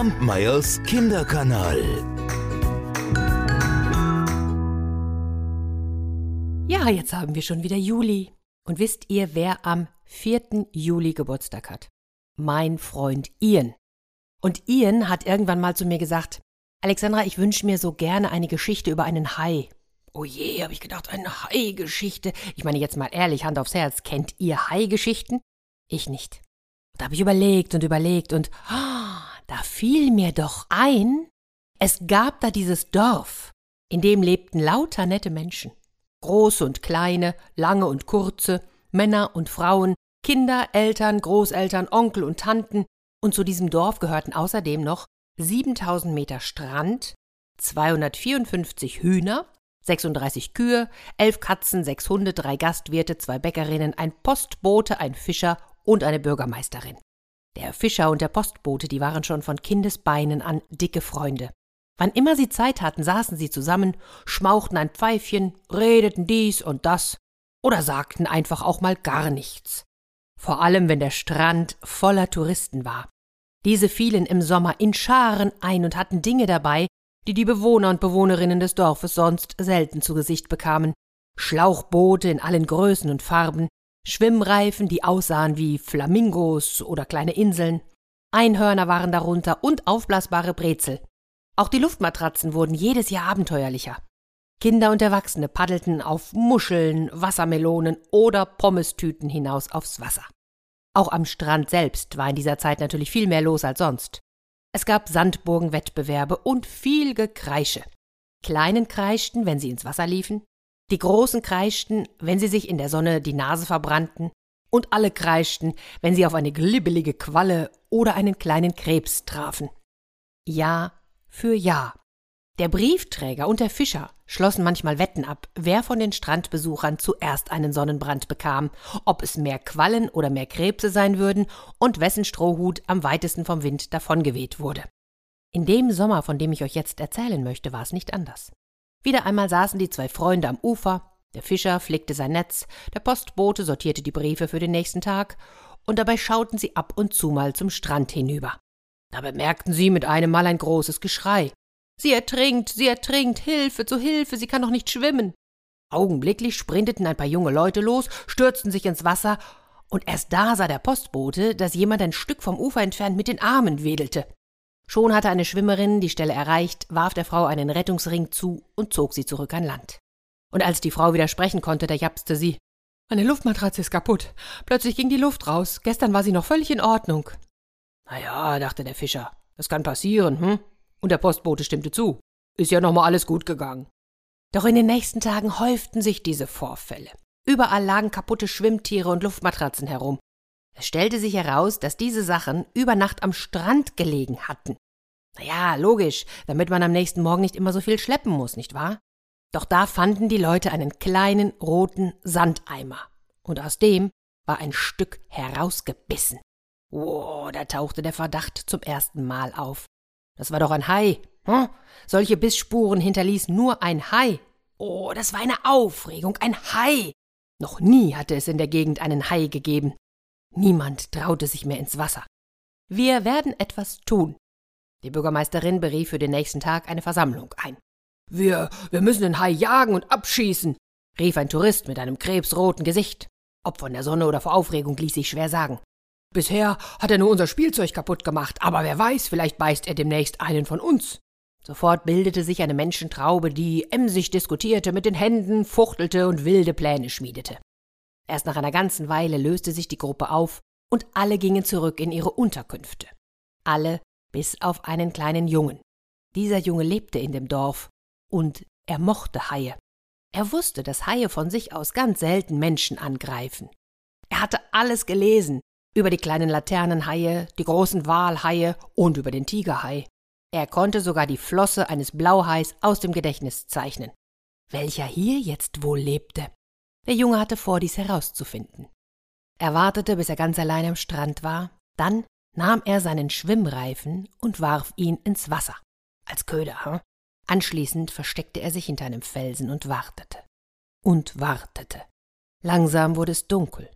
Kampmeyers Kinderkanal. Ja, jetzt haben wir schon wieder Juli. Und wisst ihr, wer am 4. Juli Geburtstag hat? Mein Freund Ian. Und Ian hat irgendwann mal zu mir gesagt, Alexandra, ich wünsche mir so gerne eine Geschichte über einen Hai. Oh je, habe ich gedacht, eine Hai-Geschichte. Ich meine jetzt mal ehrlich, Hand aufs Herz, kennt ihr Hai-Geschichten? Ich nicht. Da habe ich überlegt und überlegt und oh, da fiel mir doch ein, es gab da dieses Dorf, in dem lebten lauter nette Menschen. Große und kleine, lange und kurze, Männer und Frauen, Kinder, Eltern, Großeltern, Onkel und Tanten, und zu diesem Dorf gehörten außerdem noch 7000 Meter Strand, 254 Hühner, 36 Kühe, 11 Katzen, 6 Hunde, drei Gastwirte, zwei Bäckerinnen, ein Postbote, ein Fischer und eine Bürgermeisterin. Der Fischer und der Postbote, die waren schon von Kindesbeinen an dicke Freunde. Wann immer sie Zeit hatten, saßen sie zusammen, schmauchten ein Pfeifchen, redeten dies und das oder sagten einfach auch mal gar nichts. Vor allem, wenn der Strand voller Touristen war. Diese fielen im Sommer in Scharen ein und hatten Dinge dabei, die die Bewohner und Bewohnerinnen des Dorfes sonst selten zu Gesicht bekamen. Schlauchboote in allen Größen und Farben, Schwimmreifen, die aussahen wie Flamingos oder kleine Inseln, Einhörner waren darunter und aufblasbare Brezel. Auch die Luftmatratzen wurden jedes Jahr abenteuerlicher. Kinder und Erwachsene paddelten auf Muscheln, Wassermelonen oder Pommestüten hinaus aufs Wasser. Auch am Strand selbst war in dieser Zeit natürlich viel mehr los als sonst. Es gab Sandburgenwettbewerbe und viel Gekreische. Kleinen kreischten, wenn sie ins Wasser liefen, die Großen kreischten, wenn sie sich in der Sonne die Nase verbrannten, und alle kreischten, wenn sie auf eine glibbelige Qualle oder einen kleinen Krebs trafen. Jahr für Jahr. Der Briefträger und der Fischer schlossen manchmal Wetten ab, wer von den Strandbesuchern zuerst einen Sonnenbrand bekam, ob es mehr Quallen oder mehr Krebse sein würden und wessen Strohhut am weitesten vom Wind davongeweht wurde. In dem Sommer, von dem ich euch jetzt erzählen möchte, war es nicht anders. Wieder einmal saßen die zwei Freunde am Ufer, der Fischer flickte sein Netz, der Postbote sortierte die Briefe für den nächsten Tag, und dabei schauten sie ab und zu mal zum Strand hinüber. Da bemerkten sie mit einem Mal ein großes Geschrei. Sie ertrinkt, sie ertrinkt, Hilfe, zu Hilfe, sie kann doch nicht schwimmen. Augenblicklich sprinteten ein paar junge Leute los, stürzten sich ins Wasser, und erst da sah der Postbote, dass jemand ein Stück vom Ufer entfernt mit den Armen wedelte. Schon hatte eine Schwimmerin die Stelle erreicht, warf der Frau einen Rettungsring zu und zog sie zurück an Land. Und als die Frau wieder sprechen konnte, da japste sie. Meine Luftmatratze ist kaputt. Plötzlich ging die Luft raus. Gestern war sie noch völlig in Ordnung. Na ja, dachte der Fischer. Das kann passieren, hm? Und der Postbote stimmte zu. Ist ja noch mal alles gut gegangen. Doch in den nächsten Tagen häuften sich diese Vorfälle. Überall lagen kaputte Schwimmtiere und Luftmatratzen herum. Es stellte sich heraus, dass diese Sachen über Nacht am Strand gelegen hatten. Ja, logisch, damit man am nächsten Morgen nicht immer so viel schleppen muss, nicht wahr? Doch da fanden die Leute einen kleinen roten Sandeimer. Und aus dem war ein Stück herausgebissen. Wow, da tauchte der Verdacht zum ersten Mal auf. Das war doch ein Hai. Hm? Solche Bissspuren hinterließ nur ein Hai. Oh, das war eine Aufregung, ein Hai. Noch nie hatte es in der Gegend einen Hai gegeben. Niemand traute sich mehr ins Wasser. Wir werden etwas tun. Die Bürgermeisterin berief für den nächsten Tag eine Versammlung ein. Wir, wir müssen den Hai jagen und abschießen, rief ein Tourist mit einem krebsroten Gesicht. Ob von der Sonne oder vor Aufregung ließ sich schwer sagen. Bisher hat er nur unser Spielzeug kaputt gemacht, aber wer weiß, vielleicht beißt er demnächst einen von uns. Sofort bildete sich eine Menschentraube, die emsig diskutierte, mit den Händen fuchtelte und wilde Pläne schmiedete. Erst nach einer ganzen Weile löste sich die Gruppe auf und alle gingen zurück in ihre Unterkünfte. Alle bis auf einen kleinen Jungen. Dieser Junge lebte in dem Dorf und er mochte Haie. Er wusste, dass Haie von sich aus ganz selten Menschen angreifen. Er hatte alles gelesen über die kleinen Laternenhaie, die großen Walhaie und über den Tigerhai. Er konnte sogar die Flosse eines Blauhais aus dem Gedächtnis zeichnen. Welcher hier jetzt wohl lebte? Der Junge hatte vor, dies herauszufinden. Er wartete, bis er ganz allein am Strand war, dann nahm er seinen Schwimmreifen und warf ihn ins Wasser. Als Köder, hm? Anschließend versteckte er sich hinter einem Felsen und wartete. Und wartete. Langsam wurde es dunkel.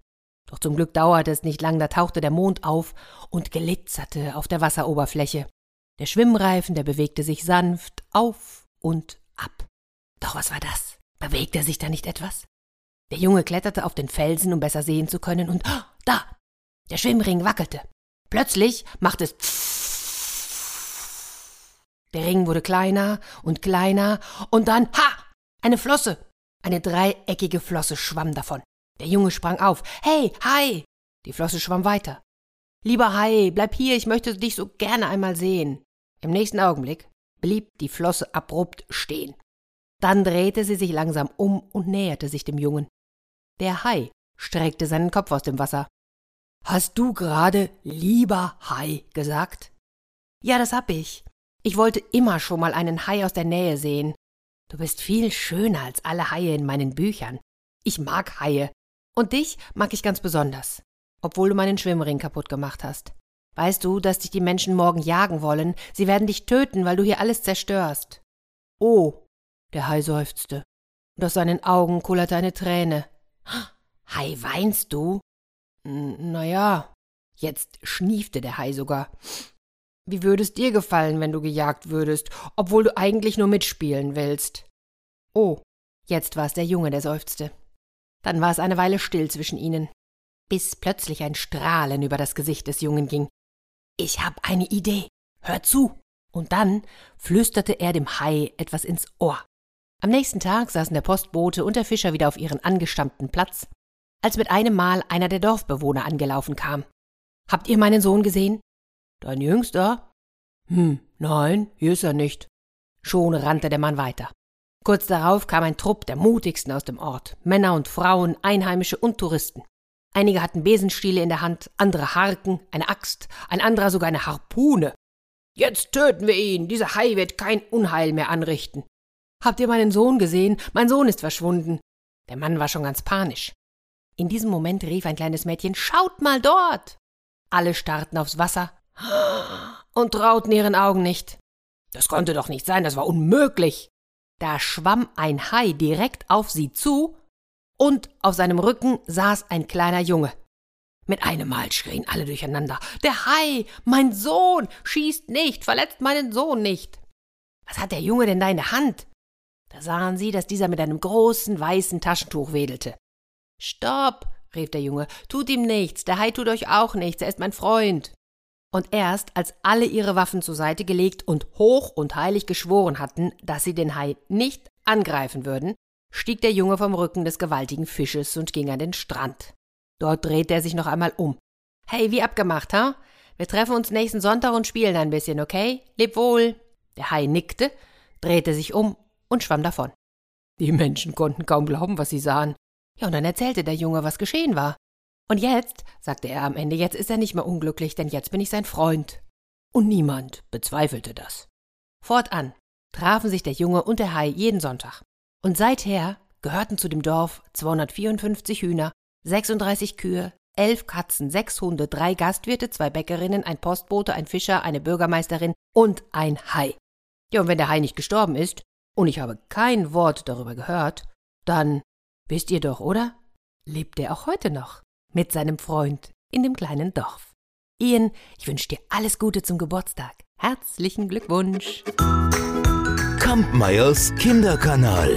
Doch zum Glück dauerte es nicht lang, da tauchte der Mond auf und glitzerte auf der Wasseroberfläche. Der Schwimmreifen, der bewegte sich sanft auf und ab. Doch was war das? Bewegte sich da nicht etwas? Der Junge kletterte auf den Felsen, um besser sehen zu können, und oh, da! Der Schwimmring wackelte. Plötzlich machte es Der Ring wurde kleiner und kleiner, und dann, ha! Eine Flosse! Eine dreieckige Flosse schwamm davon. Der Junge sprang auf. Hey, Hai! Die Flosse schwamm weiter. Lieber Hai, bleib hier, ich möchte dich so gerne einmal sehen. Im nächsten Augenblick blieb die Flosse abrupt stehen. Dann drehte sie sich langsam um und näherte sich dem Jungen. Der Hai streckte seinen Kopf aus dem Wasser. Hast du gerade lieber Hai gesagt? Ja, das hab ich. Ich wollte immer schon mal einen Hai aus der Nähe sehen. Du bist viel schöner als alle Haie in meinen Büchern. Ich mag Haie. Und dich mag ich ganz besonders, obwohl du meinen Schwimmring kaputt gemacht hast. Weißt du, dass dich die Menschen morgen jagen wollen? Sie werden dich töten, weil du hier alles zerstörst. Oh, der Hai seufzte, und aus seinen Augen kullerte eine Träne. Hai, weinst du? Na ja, jetzt schniefte der Hai sogar. Wie würde es dir gefallen, wenn du gejagt würdest, obwohl du eigentlich nur mitspielen willst? Oh, jetzt war es der Junge, der seufzte. Dann war es eine Weile still zwischen ihnen, bis plötzlich ein Strahlen über das Gesicht des Jungen ging. Ich hab eine Idee. Hör zu. Und dann flüsterte er dem Hai etwas ins Ohr. Am nächsten Tag saßen der Postbote und der Fischer wieder auf ihren angestammten Platz, als mit einem Mal einer der Dorfbewohner angelaufen kam. Habt ihr meinen Sohn gesehen? Dein Jüngster? Hm, nein, hier ist er nicht. Schon rannte der Mann weiter. Kurz darauf kam ein Trupp der mutigsten aus dem Ort, Männer und Frauen, Einheimische und Touristen. Einige hatten Besenstiele in der Hand, andere Harken, eine Axt, ein anderer sogar eine Harpune. Jetzt töten wir ihn, dieser Hai wird kein Unheil mehr anrichten. Habt ihr meinen Sohn gesehen? Mein Sohn ist verschwunden. Der Mann war schon ganz panisch. In diesem Moment rief ein kleines Mädchen Schaut mal dort. Alle starrten aufs Wasser und trauten ihren Augen nicht. Das konnte doch nicht sein, das war unmöglich. Da schwamm ein Hai direkt auf sie zu, und auf seinem Rücken saß ein kleiner Junge. Mit einem Mal schrien alle durcheinander Der Hai, mein Sohn, schießt nicht, verletzt meinen Sohn nicht. Was hat der Junge denn da in der Hand? Da sahen sie, dass dieser mit einem großen weißen Taschentuch wedelte. Stopp, rief der Junge, tut ihm nichts, der Hai tut euch auch nichts, er ist mein Freund. Und erst als alle ihre Waffen zur Seite gelegt und hoch und heilig geschworen hatten, dass sie den Hai nicht angreifen würden, stieg der Junge vom Rücken des gewaltigen Fisches und ging an den Strand. Dort drehte er sich noch einmal um. Hey, wie abgemacht, ha? Wir treffen uns nächsten Sonntag und spielen ein bisschen, okay? Leb wohl. Der Hai nickte, drehte sich um und schwamm davon. Die Menschen konnten kaum glauben, was sie sahen. Ja, und dann erzählte der Junge, was geschehen war. Und jetzt, sagte er am Ende, jetzt ist er nicht mehr unglücklich, denn jetzt bin ich sein Freund. Und niemand bezweifelte das. Fortan trafen sich der Junge und der Hai jeden Sonntag. Und seither gehörten zu dem Dorf 254 Hühner, 36 Kühe, elf Katzen, sechs Hunde, drei Gastwirte, zwei Bäckerinnen, ein Postbote, ein Fischer, eine Bürgermeisterin und ein Hai. Ja, und wenn der Hai nicht gestorben ist, und ich habe kein Wort darüber gehört, dann wisst ihr doch, oder? Lebt er auch heute noch mit seinem Freund in dem kleinen Dorf. Ian, ich wünsche dir alles Gute zum Geburtstag. Herzlichen Glückwunsch. Kampmeyers Kinderkanal.